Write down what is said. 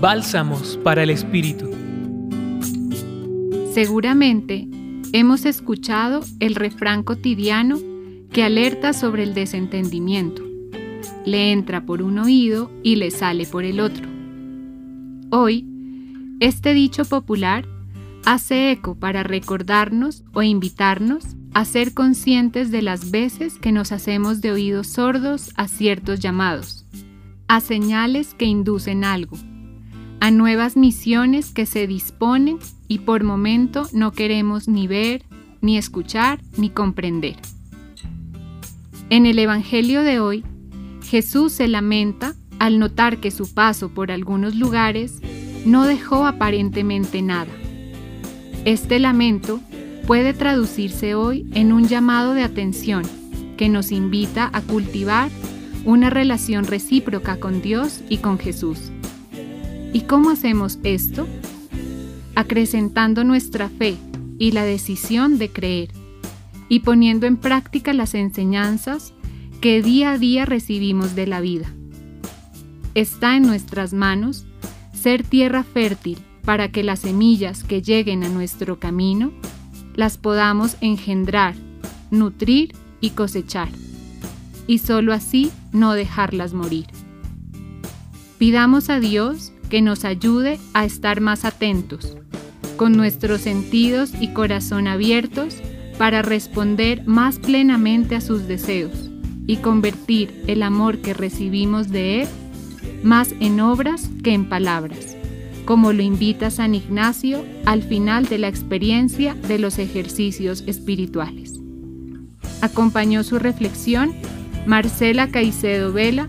Bálsamos para el Espíritu. Seguramente hemos escuchado el refrán cotidiano que alerta sobre el desentendimiento. Le entra por un oído y le sale por el otro. Hoy, este dicho popular hace eco para recordarnos o invitarnos a ser conscientes de las veces que nos hacemos de oídos sordos a ciertos llamados, a señales que inducen algo, a nuevas misiones que se disponen y por momento no queremos ni ver, ni escuchar, ni comprender. En el Evangelio de hoy, Jesús se lamenta al notar que su paso por algunos lugares no dejó aparentemente nada. Este lamento puede traducirse hoy en un llamado de atención que nos invita a cultivar una relación recíproca con Dios y con Jesús. ¿Y cómo hacemos esto? Acrecentando nuestra fe y la decisión de creer, y poniendo en práctica las enseñanzas que día a día recibimos de la vida. Está en nuestras manos ser tierra fértil para que las semillas que lleguen a nuestro camino las podamos engendrar, nutrir y cosechar, y sólo así no dejarlas morir. Pidamos a Dios que nos ayude a estar más atentos, con nuestros sentidos y corazón abiertos para responder más plenamente a sus deseos y convertir el amor que recibimos de Él más en obras que en palabras, como lo invita San Ignacio al final de la experiencia de los ejercicios espirituales. Acompañó su reflexión Marcela Caicedo Vela